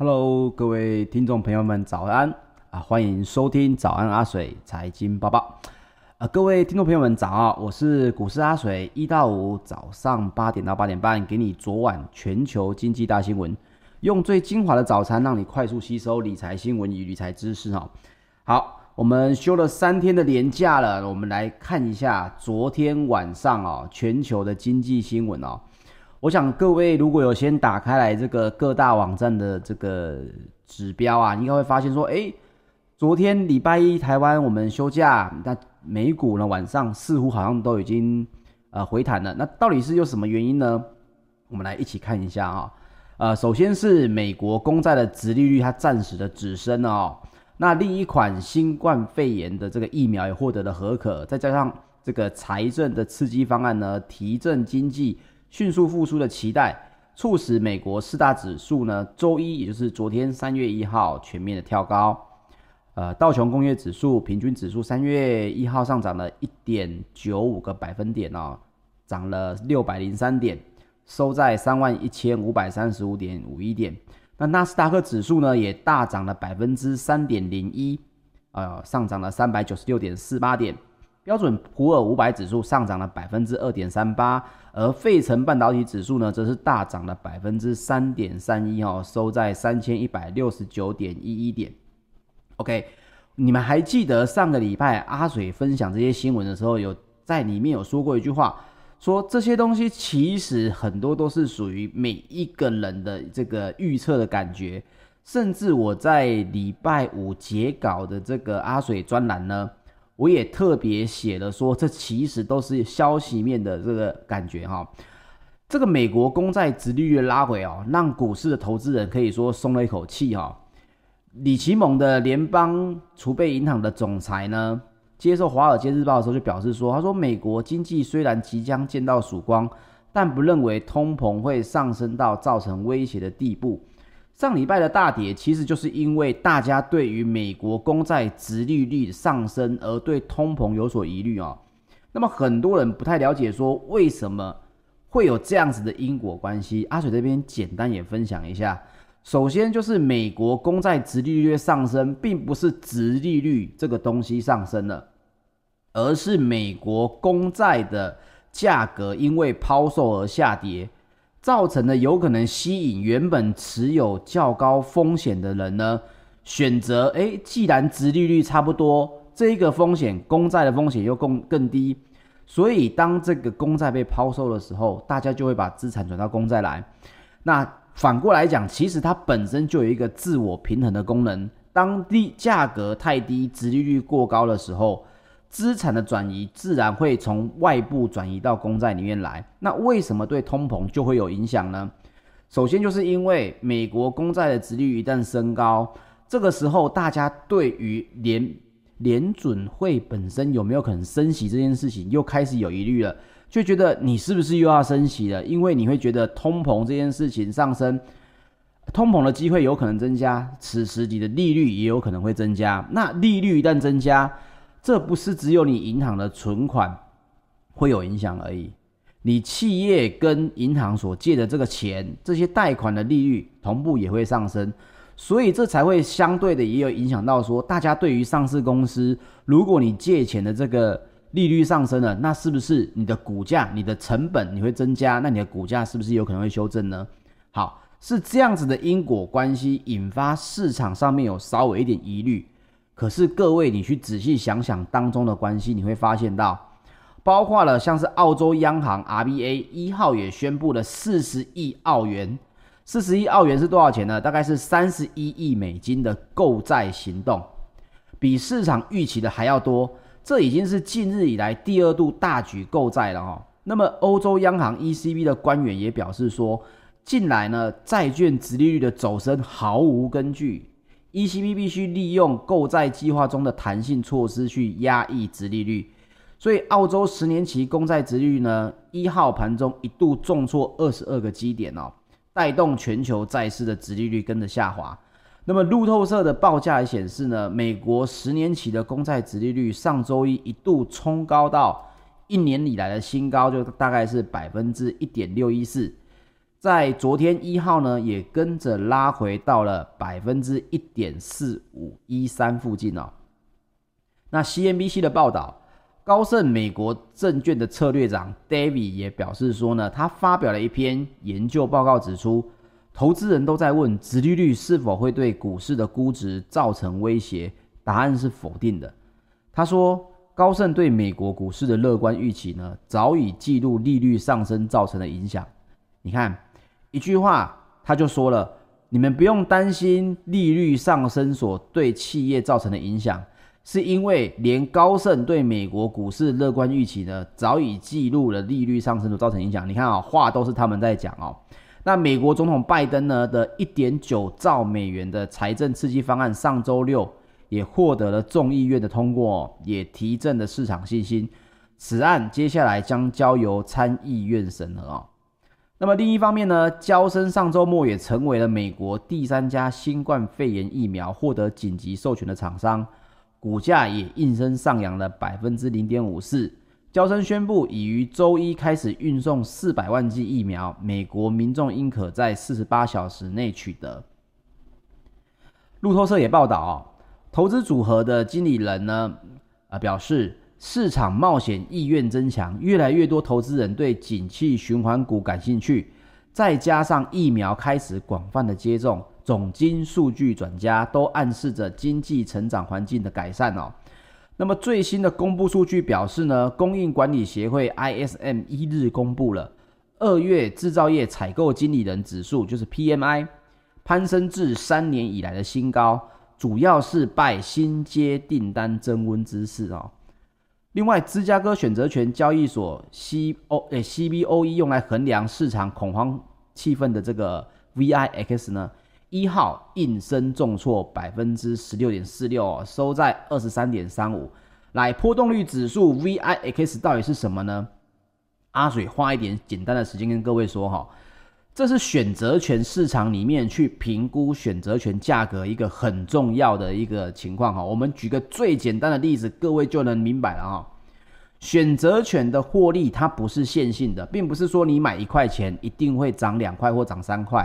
Hello，各位听众朋友们，早安啊！欢迎收听早安阿水财经报报啊！各位听众朋友们，早啊！我是股市阿水，一到五早上八点到八点半，给你昨晚全球经济大新闻，用最精华的早餐，让你快速吸收理财新闻与理财知识哈。好，我们休了三天的连假了，我们来看一下昨天晚上啊，全球的经济新闻哦。我想各位如果有先打开来这个各大网站的这个指标啊，应该会发现说，诶，昨天礼拜一台湾我们休假，那美股呢晚上似乎好像都已经呃回弹了。那到底是有什么原因呢？我们来一起看一下啊。呃，首先是美国公债的殖利率它暂时的止升哦。那另一款新冠肺炎的这个疫苗也获得了核可，再加上这个财政的刺激方案呢，提振经济。迅速复苏的期待，促使美国四大指数呢，周一，也就是昨天三月一号全面的跳高。呃，道琼工业指数平均指数三月一号上涨了一点九五个百分点哦，涨了六百零三点，收在三万一千五百三十五点五一点。那纳斯达克指数呢，也大涨了百分之三点零一，呃，上涨了三百九十六点四八点。标准普尔五百指数上涨了百分之二点三八，而费城半导体指数呢，则是大涨了百分之三点三一哦，收在三千一百六十九点一一点。OK，你们还记得上个礼拜阿水分享这些新闻的时候，有在里面有说过一句话，说这些东西其实很多都是属于每一个人的这个预测的感觉，甚至我在礼拜五截稿的这个阿水专栏呢。我也特别写了说，这其实都是消息面的这个感觉哈。这个美国公债殖利率拉回哦，让股市的投资人可以说松了一口气哈。李奇蒙的联邦储备银行的总裁呢，接受《华尔街日报》的时候就表示说，他说美国经济虽然即将见到曙光，但不认为通膨会上升到造成威胁的地步。上礼拜的大跌，其实就是因为大家对于美国公债殖利率上升而对通膨有所疑虑啊。那么很多人不太了解，说为什么会有这样子的因果关系？阿水这边简单也分享一下。首先就是美国公债殖利率上升，并不是殖利率这个东西上升了，而是美国公债的价格因为抛售而下跌。造成的有可能吸引原本持有较高风险的人呢，选择诶，既然殖利率差不多，这一个风险公债的风险又更更低，所以当这个公债被抛售的时候，大家就会把资产转到公债来。那反过来讲，其实它本身就有一个自我平衡的功能，当低价格太低，殖利率过高的时候。资产的转移自然会从外部转移到公债里面来。那为什么对通膨就会有影响呢？首先就是因为美国公债的殖率一旦升高，这个时候大家对于联联准会本身有没有可能升息这件事情又开始有疑虑了，就觉得你是不是又要升息了？因为你会觉得通膨这件事情上升，通膨的机会有可能增加，此时你的利率也有可能会增加。那利率一旦增加，这不是只有你银行的存款会有影响而已，你企业跟银行所借的这个钱，这些贷款的利率同步也会上升，所以这才会相对的也有影响到说，大家对于上市公司，如果你借钱的这个利率上升了，那是不是你的股价、你的成本你会增加？那你的股价是不是有可能会修正呢？好，是这样子的因果关系引发市场上面有稍微一点疑虑。可是各位，你去仔细想想当中的关系，你会发现到，包括了像是澳洲央行 RBA 一号也宣布了四十亿澳元，四十亿澳元是多少钱呢？大概是三十一亿美金的购债行动，比市场预期的还要多。这已经是近日以来第二度大举购债了哈。那么欧洲央行 ECB 的官员也表示说，近来呢债券殖利率的走升毫无根据。ECB 必须利用购债计划中的弹性措施去压抑殖利率，所以澳洲十年期公债殖利率呢，一号盘中一度重挫二十二个基点哦，带动全球债市的殖利率跟着下滑。那么路透社的报价也显示呢，美国十年期的公债殖利率上周一一度冲高到一年以来的新高，就大概是百分之一点六一四。在昨天一号呢，也跟着拉回到了百分之一点四五一三附近哦。那 CNBC 的报道，高盛美国证券的策略长 David 也表示说呢，他发表了一篇研究报告，指出，投资人都在问，殖利率是否会对股市的估值造成威胁？答案是否定的。他说，高盛对美国股市的乐观预期呢，早已记录利率上升造成的影响。你看。一句话，他就说了：“你们不用担心利率上升所对企业造成的影响，是因为连高盛对美国股市乐观预期呢，早已记录了利率上升所造成影响。你看啊，话都是他们在讲哦。那美国总统拜登呢的一点九兆美元的财政刺激方案，上周六也获得了众议院的通过，也提振了市场信心。此案接下来将交由参议院审核啊。”那么另一方面呢，交生上周末也成为了美国第三家新冠肺炎疫苗获得紧急授权的厂商，股价也应声上扬了百分之零点五四。娇生宣布已于周一开始运送四百万剂疫苗，美国民众应可在四十八小时内取得。路透社也报道哦，投资组合的经理人呢，啊表示。市场冒险意愿增强，越来越多投资人对景气循环股感兴趣，再加上疫苗开始广泛的接种，总经数据转家都暗示着经济成长环境的改善哦。那么最新的公布数据表示呢，供应管理协会 ISM 一日公布了二月制造业采购经理人指数，就是 PMI 攀升至三年以来的新高，主要是拜新接订单增温之势哦。另外，芝加哥选择权交易所 C O 诶 CBOE 用来衡量市场恐慌气氛的这个 VIX 呢，一号应声重挫百分之十六点四六，收在二十三点三五。来，波动率指数 VIX 到底是什么呢？阿水花一点简单的时间跟各位说哈。这是选择权市场里面去评估选择权价格一个很重要的一个情况哈。我们举个最简单的例子，各位就能明白了哈。选择权的获利它不是线性的，并不是说你买一块钱一定会涨两块或涨三块，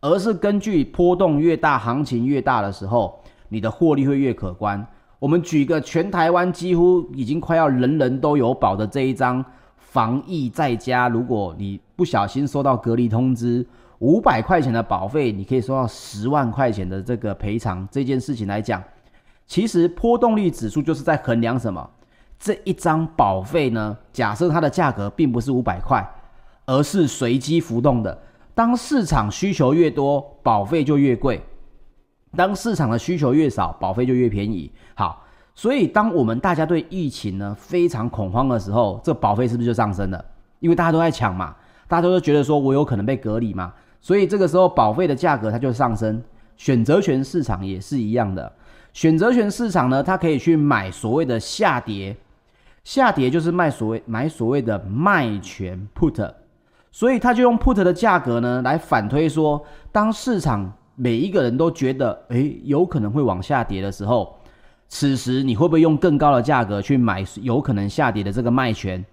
而是根据波动越大，行情越大的时候，你的获利会越可观。我们举个全台湾几乎已经快要人人都有保的这一张。防疫在家，如果你不小心收到隔离通知，五百块钱的保费，你可以收到十万块钱的这个赔偿。这件事情来讲，其实波动率指数就是在衡量什么？这一张保费呢？假设它的价格并不是五百块，而是随机浮动的。当市场需求越多，保费就越贵；当市场的需求越少，保费就越便宜。好。所以，当我们大家对疫情呢非常恐慌的时候，这保费是不是就上升了？因为大家都在抢嘛，大家都觉得说我有可能被隔离嘛，所以这个时候保费的价格它就上升。选择权市场也是一样的，选择权市场呢，它可以去买所谓的下跌，下跌就是卖所谓买所谓的卖权 put，所以他就用 put 的价格呢来反推说，当市场每一个人都觉得诶有可能会往下跌的时候。此时你会不会用更高的价格去买有可能下跌的这个卖权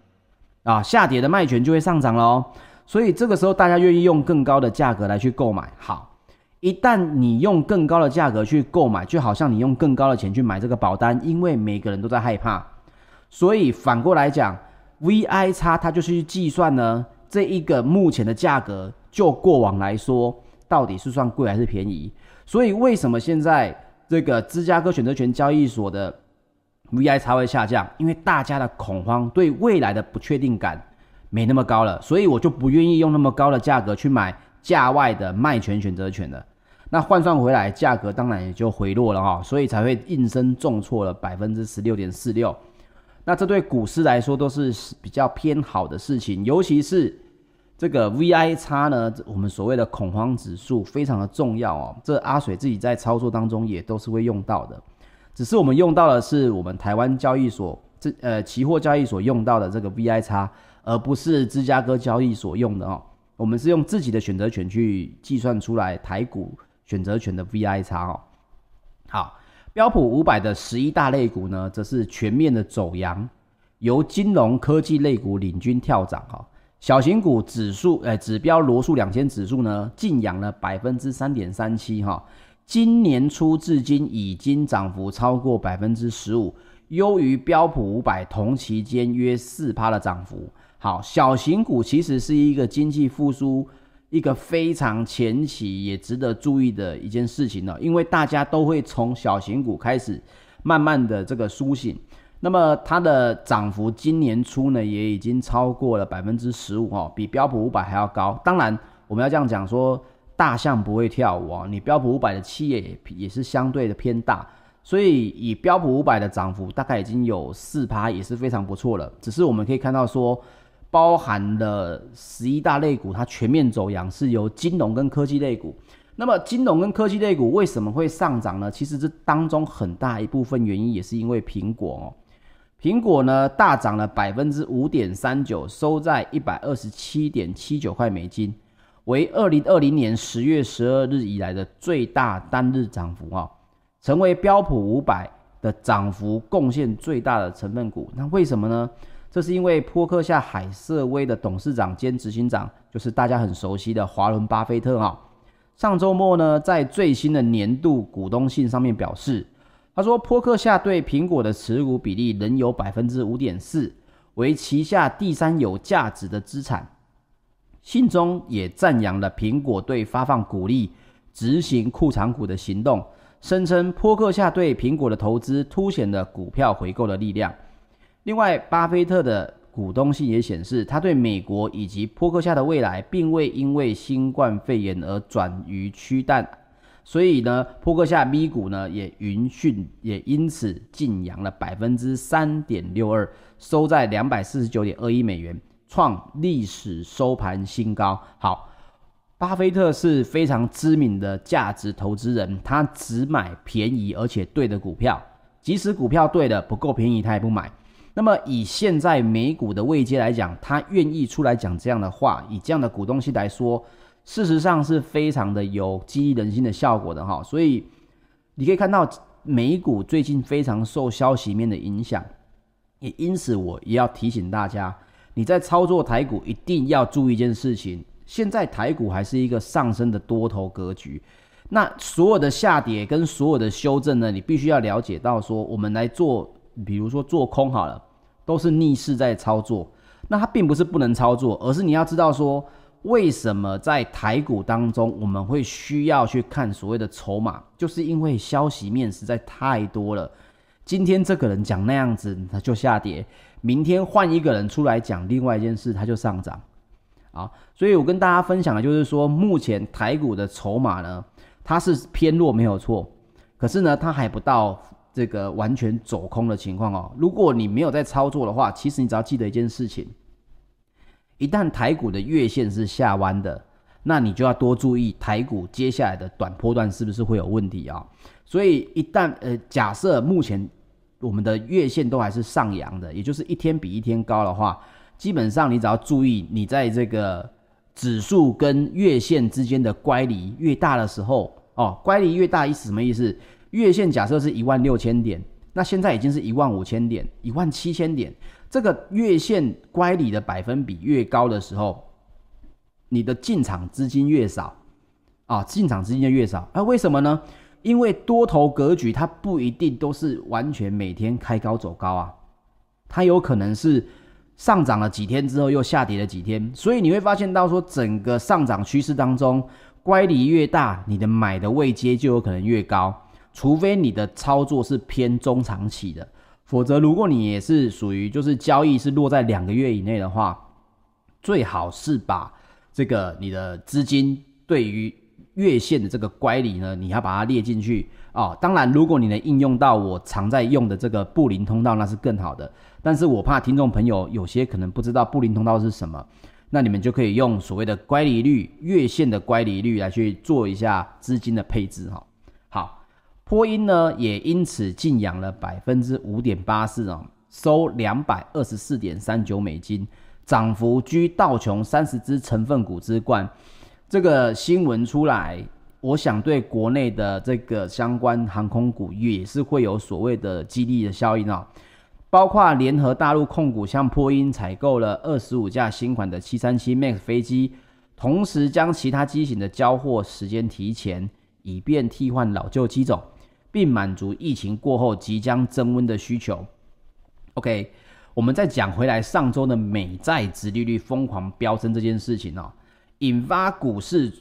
啊？下跌的卖权就会上涨喽。所以这个时候大家愿意用更高的价格来去购买。好，一旦你用更高的价格去购买，就好像你用更高的钱去买这个保单，因为每个人都在害怕。所以反过来讲，VI 差它就是去计算呢这一个目前的价格，就过往来说到底是算贵还是便宜。所以为什么现在？这个芝加哥选择权交易所的 VI 差会下降，因为大家的恐慌对未来的不确定感没那么高了，所以我就不愿意用那么高的价格去买价外的卖权选择权了。那换算回来，价格当然也就回落了哈，所以才会应声重挫了百分之十六点四六。那这对股市来说都是比较偏好的事情，尤其是。这个 VI 差呢，我们所谓的恐慌指数非常的重要哦。这阿水自己在操作当中也都是会用到的，只是我们用到的是我们台湾交易所这呃期货交易所用到的这个 VI 差，而不是芝加哥交易所用的哦。我们是用自己的选择权去计算出来台股选择权的 VI 差哦。好，标普五百的十一大类股呢，则是全面的走扬，由金融科技类股领军跳涨哈。小型股指数，呃，指标罗素两千指数呢，劲扬了百分之三点三七哈。今年初至今已经涨幅超过百分之十五，优于标普五百同期间约四趴的涨幅。好，小型股其实是一个经济复苏一个非常前期也值得注意的一件事情了，因为大家都会从小型股开始慢慢的这个苏醒。那么它的涨幅今年初呢，也已经超过了百分之十五哦，比标普五百还要高。当然，我们要这样讲说，大象不会跳舞啊，你标普五百的企业也也是相对的偏大，所以以标普五百的涨幅大概已经有四趴，也是非常不错了。只是我们可以看到说，包含了十一大类股，它全面走扬是由金融跟科技类股。那么金融跟科技类股为什么会上涨呢？其实这当中很大一部分原因也是因为苹果哦。苹果呢大涨了百分之五点三九，收在一百二十七点七九块美金，为二零二零年十月十二日以来的最大单日涨幅啊，成为标普五百的涨幅贡献最大的成分股。那为什么呢？这是因为波克夏海瑟威的董事长兼执行长，就是大家很熟悉的华伦巴菲特啊，上周末呢在最新的年度股东信上面表示。他说，波克夏对苹果的持股比例仍有百分之五点四，为旗下第三有价值的资产。信中也赞扬了苹果对发放股利、执行库藏股的行动，声称波克夏对苹果的投资凸显了股票回购的力量。另外，巴菲特的股东信也显示，他对美国以及波克夏的未来，并未因为新冠肺炎而转于趋淡。所以呢，波克夏 B 股呢也云讯也因此劲扬了百分之三点六二，收在两百四十九点二一美元，创历史收盘新高。好，巴菲特是非常知名的价值投资人，他只买便宜而且对的股票，即使股票对的不够便宜，他也不买。那么以现在美股的位阶来讲，他愿意出来讲这样的话，以这样的股东信来说。事实上是非常的有激励人心的效果的哈，所以你可以看到美股最近非常受消息面的影响，也因此我也要提醒大家，你在操作台股一定要注意一件事情，现在台股还是一个上升的多头格局，那所有的下跌跟所有的修正呢，你必须要了解到说，我们来做，比如说做空好了，都是逆势在操作，那它并不是不能操作，而是你要知道说。为什么在台股当中，我们会需要去看所谓的筹码？就是因为消息面实在太多了。今天这个人讲那样子，他就下跌；明天换一个人出来讲另外一件事，他就上涨。啊，所以我跟大家分享的就是说，目前台股的筹码呢，它是偏弱没有错，可是呢，它还不到这个完全走空的情况哦。如果你没有在操作的话，其实你只要记得一件事情。一旦台股的月线是下弯的，那你就要多注意台股接下来的短波段是不是会有问题啊？所以一旦呃假设目前我们的月线都还是上扬的，也就是一天比一天高的话，基本上你只要注意你在这个指数跟月线之间的乖离越大的时候哦，乖离越大意思什么意思？月线假设是一万六千点，那现在已经是一万五千点、一万七千点。这个月线乖离的百分比越高的时候，你的进场资金越少啊，进场资金就越少。啊，为什么呢？因为多头格局它不一定都是完全每天开高走高啊，它有可能是上涨了几天之后又下跌了几天，所以你会发现到说整个上涨趋势当中，乖离越大，你的买的位阶就有可能越高，除非你的操作是偏中长期的。否则，如果你也是属于就是交易是落在两个月以内的话，最好是把这个你的资金对于月线的这个乖离呢，你要把它列进去啊、哦。当然，如果你能应用到我常在用的这个布林通道，那是更好的。但是我怕听众朋友有些可能不知道布林通道是什么，那你们就可以用所谓的乖离率、月线的乖离率来去做一下资金的配置哈。好。波音呢，也因此劲扬了百分之五点八四啊，收两百二十四点三九美金，涨幅居道琼三十只成分股之冠。这个新闻出来，我想对国内的这个相关航空股也是会有所谓的激励的效应啊。包括联合大陆控股向波音采购了二十五架新款的七三七 MAX 飞机，同时将其他机型的交货时间提前，以便替换老旧机种，并满足疫情过后即将增温的需求。OK，我们再讲回来，上周的美债殖利率疯狂飙升这件事情哦，引发股市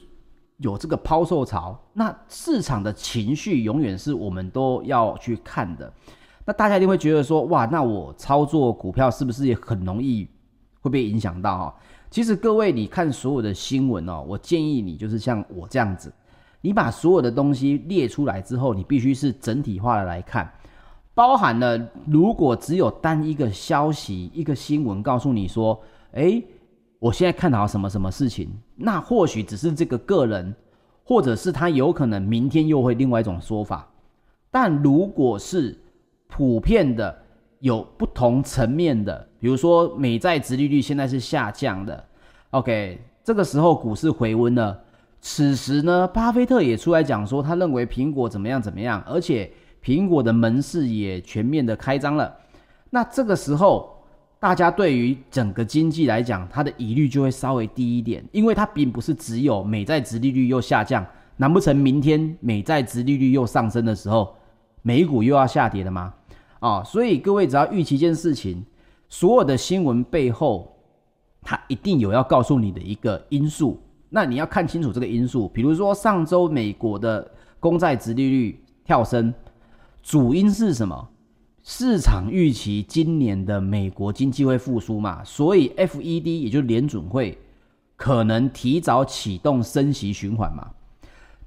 有这个抛售潮，那市场的情绪永远是我们都要去看的。那大家一定会觉得说，哇，那我操作股票是不是也很容易会被影响到哈？其实各位，你看所有的新闻哦，我建议你就是像我这样子，你把所有的东西列出来之后，你必须是整体化的来看，包含了如果只有单一个消息、一个新闻告诉你说，诶，我现在看好什么什么事情，那或许只是这个个人，或者是他有可能明天又会另外一种说法，但如果是普遍的有不同层面的，比如说美债殖利率现在是下降的，OK，这个时候股市回温了。此时呢，巴菲特也出来讲说，他认为苹果怎么样怎么样，而且苹果的门市也全面的开张了。那这个时候，大家对于整个经济来讲，它的疑虑就会稍微低一点，因为它并不是只有美债殖利率又下降，难不成明天美债殖利率又上升的时候，美股又要下跌了吗？啊、所以各位只要预期一件事情，所有的新闻背后，它一定有要告诉你的一个因素，那你要看清楚这个因素。比如说上周美国的公债殖利率跳升，主因是什么？市场预期今年的美国经济会复苏嘛，所以 FED 也就是联准会可能提早启动升息循环嘛。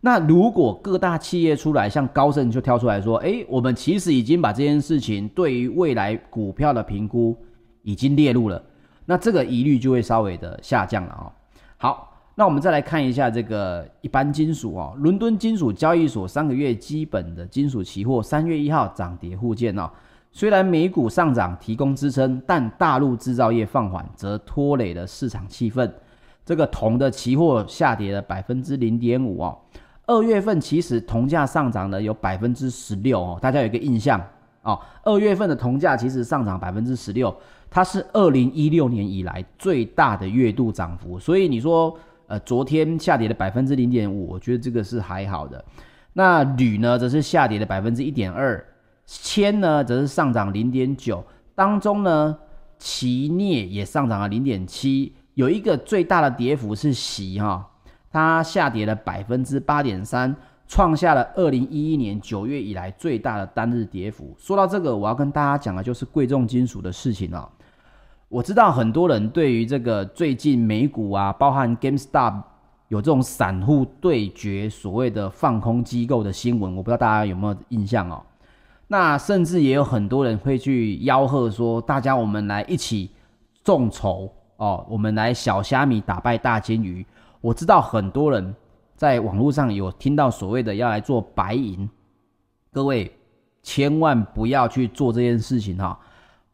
那如果各大企业出来，像高盛就跳出来说：“诶，我们其实已经把这件事情对于未来股票的评估已经列入了，那这个疑虑就会稍微的下降了哦。好，那我们再来看一下这个一般金属哦，伦敦金属交易所三个月基本的金属期货三月一号涨跌互见哦。虽然美股上涨提供支撑，但大陆制造业放缓则拖累了市场气氛。这个铜的期货下跌了百分之零点五哦。二月份其实铜价上涨了有百分之十六哦，大家有一个印象哦。二月份的铜价其实上涨百分之十六，它是二零一六年以来最大的月度涨幅。所以你说，呃，昨天下跌了百分之零点五，我觉得这个是还好的。那铝呢，则是下跌了百分之一点二，铅呢，则是上涨零点九，当中呢，钛镍也上涨了零点七，有一个最大的跌幅是锡哈。它下跌了百分之八点三，创下了二零一一年九月以来最大的单日跌幅。说到这个，我要跟大家讲的就是贵重金属的事情哦。我知道很多人对于这个最近美股啊，包含 GameStop 有这种散户对决所谓的放空机构的新闻，我不知道大家有没有印象哦。那甚至也有很多人会去吆喝说，大家我们来一起众筹哦，我们来小虾米打败大鲸鱼。我知道很多人在网络上有听到所谓的要来做白银，各位千万不要去做这件事情哈。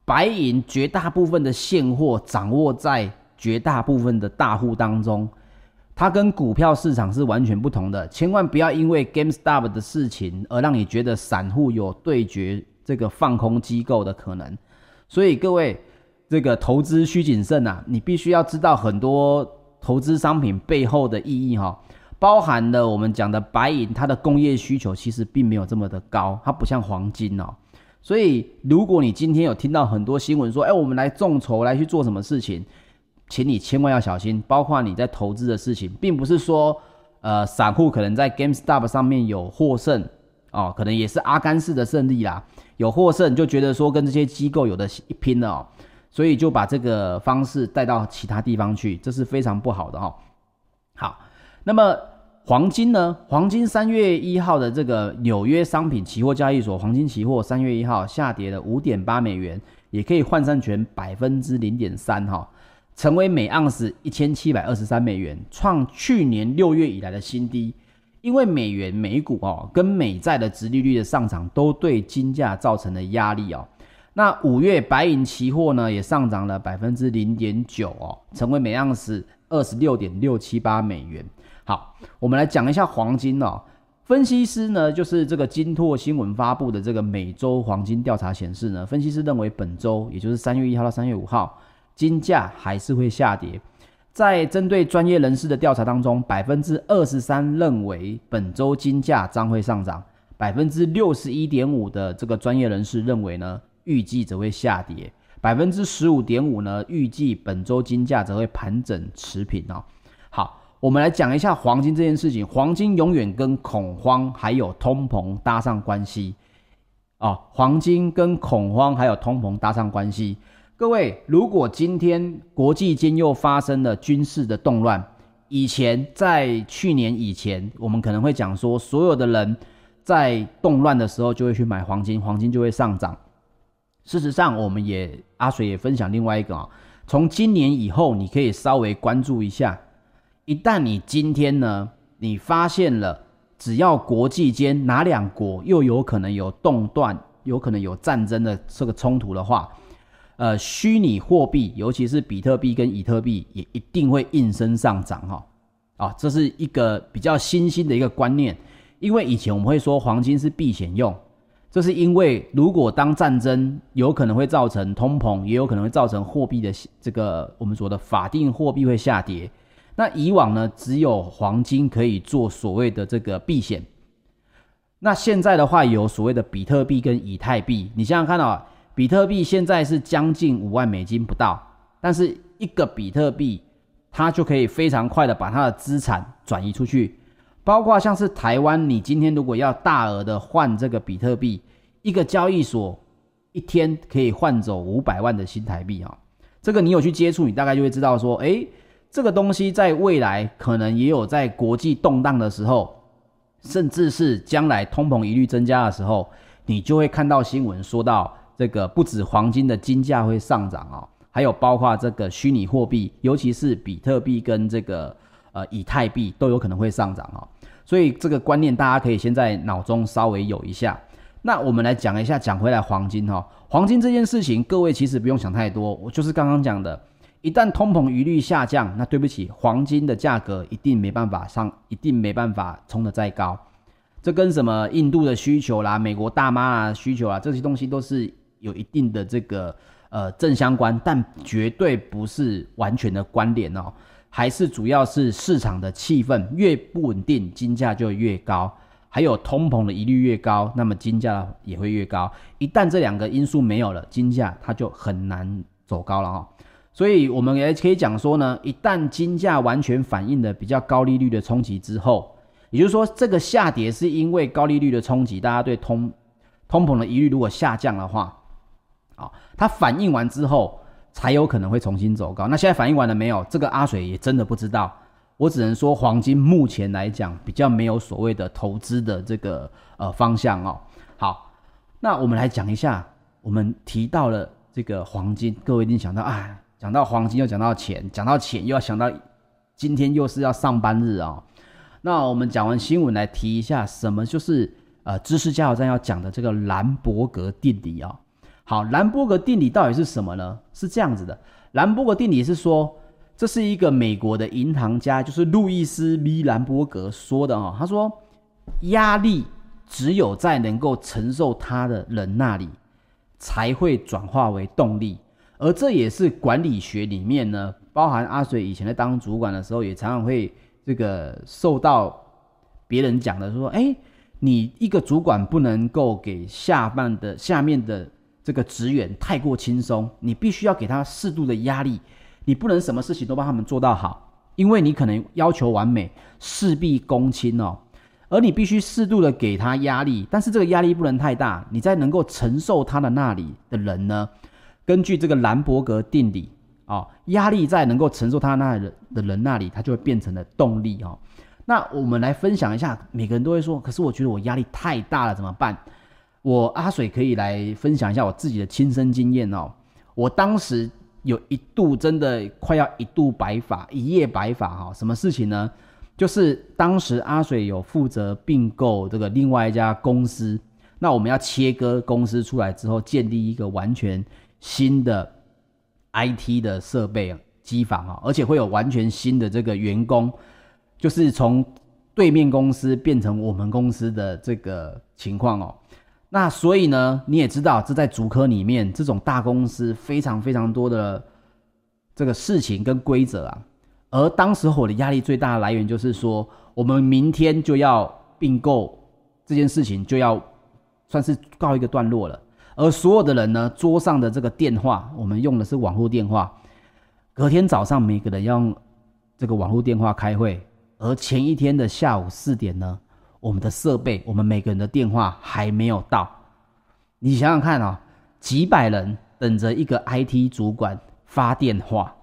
白银绝大部分的现货掌握在绝大部分的大户当中，它跟股票市场是完全不同的。千万不要因为 GameStop 的事情而让你觉得散户有对决这个放空机构的可能。所以各位这个投资需谨慎啊，你必须要知道很多。投资商品背后的意义哈，包含了我们讲的白银，它的工业需求其实并没有这么的高，它不像黄金哦。所以，如果你今天有听到很多新闻说，哎，我们来众筹来去做什么事情，请你千万要小心。包括你在投资的事情，并不是说，呃，散户可能在 GameStop 上面有获胜哦，可能也是阿甘式的胜利啦，有获胜就觉得说跟这些机构有的一拼了哦。所以就把这个方式带到其他地方去，这是非常不好的哈。好，那么黄金呢？黄金三月一号的这个纽约商品期货交易所黄金期货三月一号下跌了五点八美元，也可以换算成百分之零点三哈，成为每盎司一千七百二十三美元，创去年六月以来的新低。因为美元、美股哦跟美债的殖利率的上涨，都对金价造成了压力哦。那五月白银期货呢，也上涨了百分之零点九哦，成为每盎司二十六点六七八美元。好，我们来讲一下黄金哦。分析师呢，就是这个金拓新闻发布的这个每周黄金调查显示呢，分析师认为本周，也就是三月一号到三月五号，金价还是会下跌。在针对专业人士的调查当中，百分之二十三认为本周金价将会上涨，百分之六十一点五的这个专业人士认为呢，预计则会下跌，百分之十五点五呢，预计本周金价则会盘整持平哦。好，我们来讲一下黄金这件事情。黄金永远跟恐慌还有通膨搭上关系哦，黄金跟恐慌还有通膨搭上关系。各位，如果今天国际间又发生了军事的动乱，以前在去年以前，我们可能会讲说，所有的人在动乱的时候就会去买黄金，黄金就会上涨。事实上，我们也阿水也分享另外一个啊，从今年以后，你可以稍微关注一下，一旦你今天呢，你发现了只要国际间哪两国又有可能有动乱，有可能有战争的这个冲突的话。呃，虚拟货币，尤其是比特币跟以特币，也一定会应声上涨哈。啊，这是一个比较新兴的一个观念。因为以前我们会说黄金是避险用，这是因为如果当战争有可能会造成通膨，也有可能会造成货币的这个我们说的法定货币会下跌。那以往呢，只有黄金可以做所谓的这个避险。那现在的话，有所谓的比特币跟以太币，你想想看啊。比特币现在是将近五万美金不到，但是一个比特币，它就可以非常快的把它的资产转移出去，包括像是台湾，你今天如果要大额的换这个比特币，一个交易所一天可以换走五百万的新台币啊，这个你有去接触，你大概就会知道说，诶，这个东西在未来可能也有在国际动荡的时候，甚至是将来通膨疑虑增加的时候，你就会看到新闻说到。这个不止黄金的金价会上涨哦，还有包括这个虚拟货币，尤其是比特币跟这个呃以太币都有可能会上涨哦。所以这个观念大家可以先在脑中稍微有一下。那我们来讲一下，讲回来黄金哈，黄金这件事情，各位其实不用想太多，我就是刚刚讲的，一旦通膨疑虑下降，那对不起，黄金的价格一定没办法上，一定没办法冲得再高。这跟什么印度的需求啦、美国大妈啊需求啊这些东西都是。有一定的这个呃正相关，但绝对不是完全的关联哦，还是主要是市场的气氛越不稳定，金价就越高，还有通膨的疑虑越高，那么金价也会越高。一旦这两个因素没有了，金价它就很难走高了哈。所以我们也可以讲说呢，一旦金价完全反映了比较高利率的冲击之后，也就是说这个下跌是因为高利率的冲击，大家对通通膨的疑虑如果下降的话。啊，它反应完之后才有可能会重新走高。那现在反应完了没有？这个阿水也真的不知道。我只能说，黄金目前来讲比较没有所谓的投资的这个呃方向哦。好，那我们来讲一下，我们提到了这个黄金，各位一定想到，哎，讲到黄金又讲到钱，讲到钱又要想到今天又是要上班日、哦。那我们讲完新闻来提一下，什么就是呃知识加油站要讲的这个兰博格定理啊、哦。好，兰博格定理到底是什么呢？是这样子的，兰博格定理是说，这是一个美国的银行家，就是路易斯 ·V· 兰博格说的哦。他说，压力只有在能够承受它的人那里，才会转化为动力。而这也是管理学里面呢，包含阿水以前在当主管的时候，也常常会这个受到别人讲的说，哎，你一个主管不能够给下半的下面的。这个职员太过轻松，你必须要给他适度的压力，你不能什么事情都帮他们做到好，因为你可能要求完美，事必躬亲哦。而你必须适度的给他压力，但是这个压力不能太大。你在能够承受他的那里的人呢，根据这个兰博格定理哦，压力在能够承受他那里的人那里，他就会变成了动力哦。那我们来分享一下，每个人都会说，可是我觉得我压力太大了，怎么办？我阿水可以来分享一下我自己的亲身经验哦。我当时有一度真的快要一度白发，一夜白发哈。什么事情呢？就是当时阿水有负责并购这个另外一家公司，那我们要切割公司出来之后，建立一个完全新的 IT 的设备机房啊，而且会有完全新的这个员工，就是从对面公司变成我们公司的这个情况哦。那所以呢，你也知道，这在竹科里面这种大公司非常非常多的这个事情跟规则啊。而当时我的压力最大的来源就是说，我们明天就要并购这件事情就要算是告一个段落了。而所有的人呢，桌上的这个电话，我们用的是网络电话。隔天早上，每个人要用这个网络电话开会。而前一天的下午四点呢，我们的设备，我们每个人的电话还没有到。你想想看、哦，几百人等着一个 IT 主管发电话，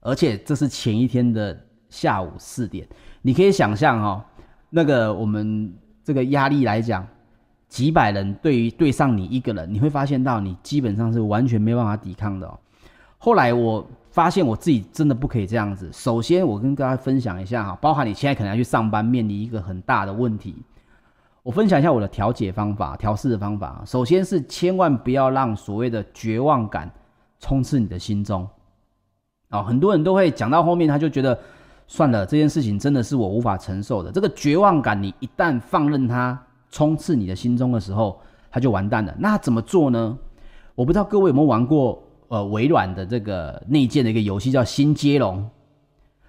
而且这是前一天的下午四点。你可以想象、哦，那个我们这个压力来讲，几百人对于对上你一个人，你会发现到你基本上是完全没办法抵抗的、哦。后来我。发现我自己真的不可以这样子。首先，我跟大家分享一下哈，包含你现在可能要去上班，面临一个很大的问题。我分享一下我的调解方法、调试的方法。首先是千万不要让所谓的绝望感充斥你的心中。啊，很多人都会讲到后面，他就觉得算了，这件事情真的是我无法承受的。这个绝望感，你一旦放任它充斥你的心中的时候，它就完蛋了。那怎么做呢？我不知道各位有没有玩过。呃，微软的这个内建的一个游戏叫新接龙，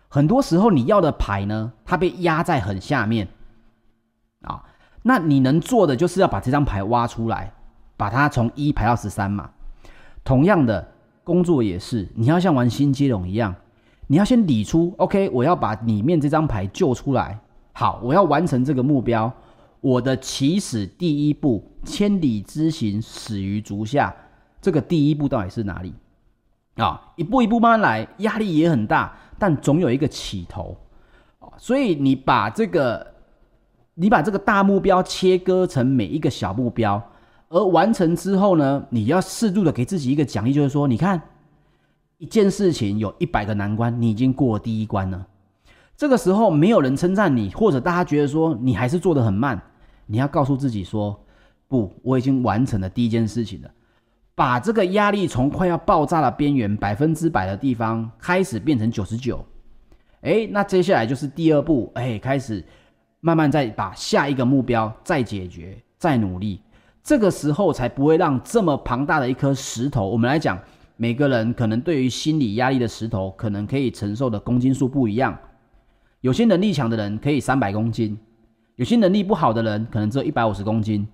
很多时候你要的牌呢，它被压在很下面啊，那你能做的就是要把这张牌挖出来，把它从一排到十三嘛。同样的工作也是，你要像玩新接龙一样，你要先理出，OK，我要把里面这张牌救出来。好，我要完成这个目标，我的起始第一步，千里之行，始于足下。这个第一步到底是哪里啊？一步一步慢慢来，压力也很大，但总有一个起头啊。所以你把这个，你把这个大目标切割成每一个小目标，而完成之后呢，你要适度的给自己一个奖励，就是说，你看一件事情有一百个难关，你已经过第一关了。这个时候没有人称赞你，或者大家觉得说你还是做得很慢，你要告诉自己说，不，我已经完成了第一件事情了。把这个压力从快要爆炸的边缘百分之百的地方开始变成九十九，哎，那接下来就是第二步，哎，开始慢慢再把下一个目标再解决，再努力，这个时候才不会让这么庞大的一颗石头。我们来讲，每个人可能对于心理压力的石头，可能可以承受的公斤数不一样。有些能力强的人可以三百公斤，有些能力不好的人可能只有一百五十公斤。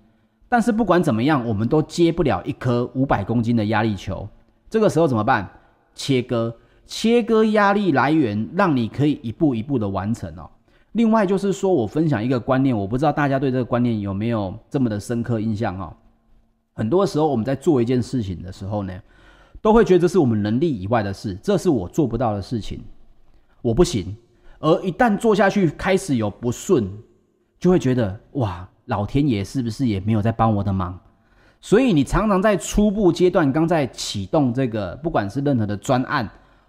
但是不管怎么样，我们都接不了一颗五百公斤的压力球。这个时候怎么办？切割，切割压力来源，让你可以一步一步的完成哦。另外就是说，我分享一个观念，我不知道大家对这个观念有没有这么的深刻印象哦。很多时候我们在做一件事情的时候呢，都会觉得这是我们能力以外的事，这是我做不到的事情，我不行。而一旦做下去，开始有不顺，就会觉得哇。老天爷是不是也没有在帮我的忙？所以你常常在初步阶段，刚在启动这个，不管是任何的专案，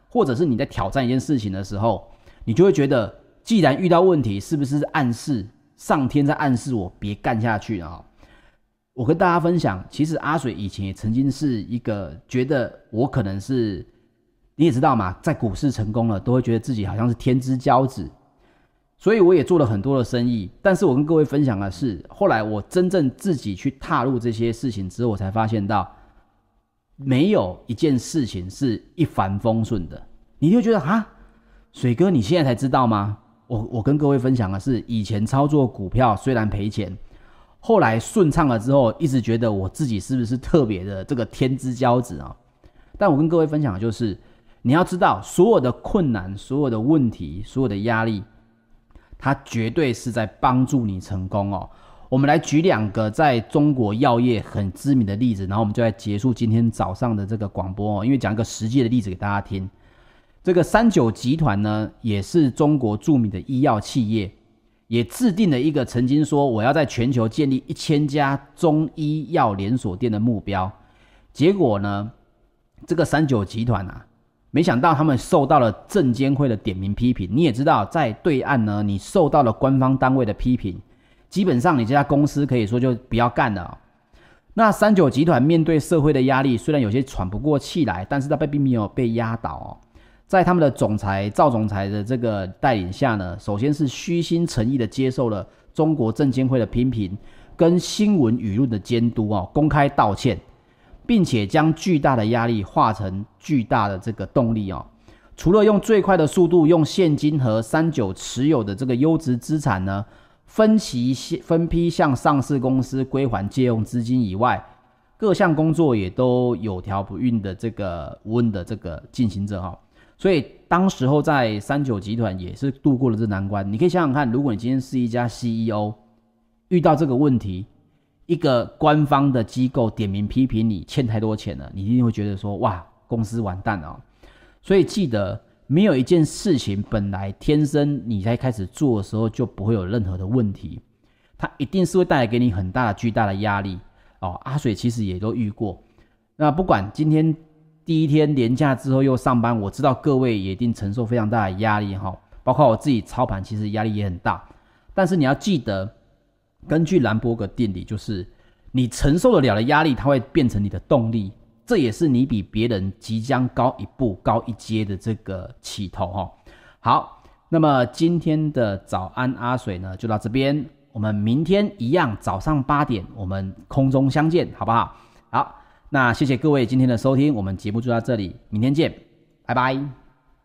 或者是你在挑战一件事情的时候，你就会觉得，既然遇到问题，是不是暗示上天在暗示我别干下去啊？我跟大家分享，其实阿水以前也曾经是一个觉得我可能是，你也知道嘛，在股市成功了，都会觉得自己好像是天之骄子。所以我也做了很多的生意，但是我跟各位分享的是，后来我真正自己去踏入这些事情之后，我才发现到，没有一件事情是一帆风顺的。你就觉得啊，水哥，你现在才知道吗？我我跟各位分享的是，以前操作股票虽然赔钱，后来顺畅了之后，一直觉得我自己是不是特别的这个天之骄子啊？但我跟各位分享的就是，你要知道，所有的困难、所有的问题、所有的压力。它绝对是在帮助你成功哦。我们来举两个在中国药业很知名的例子，然后我们就来结束今天早上的这个广播哦。因为讲一个实际的例子给大家听，这个三九集团呢，也是中国著名的医药企业，也制定了一个曾经说我要在全球建立一千家中医药连锁店的目标。结果呢，这个三九集团啊。没想到他们受到了证监会的点名批评。你也知道，在对岸呢，你受到了官方单位的批评，基本上你这家公司可以说就不要干了。那三九集团面对社会的压力，虽然有些喘不过气来，但是他并没有被压倒哦。在他们的总裁赵总裁的这个带领下呢，首先是虚心诚意的接受了中国证监会的批评跟新闻舆论的监督啊，公开道歉，并且将巨大的压力化成巨大的这个动力啊。除了用最快的速度用现金和三九持有的这个优质资产呢，分期分批向上市公司归还借用资金以外，各项工作也都有条不紊的这个无问的这个进行着哈。所以当时候在三九集团也是度过了这难关。你可以想想看，如果你今天是一家 CEO，遇到这个问题，一个官方的机构点名批评你欠太多钱了，你一定会觉得说哇，公司完蛋了。所以记得，没有一件事情本来天生你在开始做的时候就不会有任何的问题，它一定是会带来给你很大的巨大的压力哦。阿水其实也都遇过，那不管今天第一天连假之后又上班，我知道各位也一定承受非常大的压力哈。包括我自己操盘，其实压力也很大。但是你要记得，根据兰博格定理，就是你承受得了的压力，它会变成你的动力。这也是你比别人即将高一步、高一阶的这个起头哈。好，那么今天的早安阿水呢，就到这边。我们明天一样早上八点，我们空中相见，好不好？好，那谢谢各位今天的收听，我们节目就到这里，明天见，拜拜。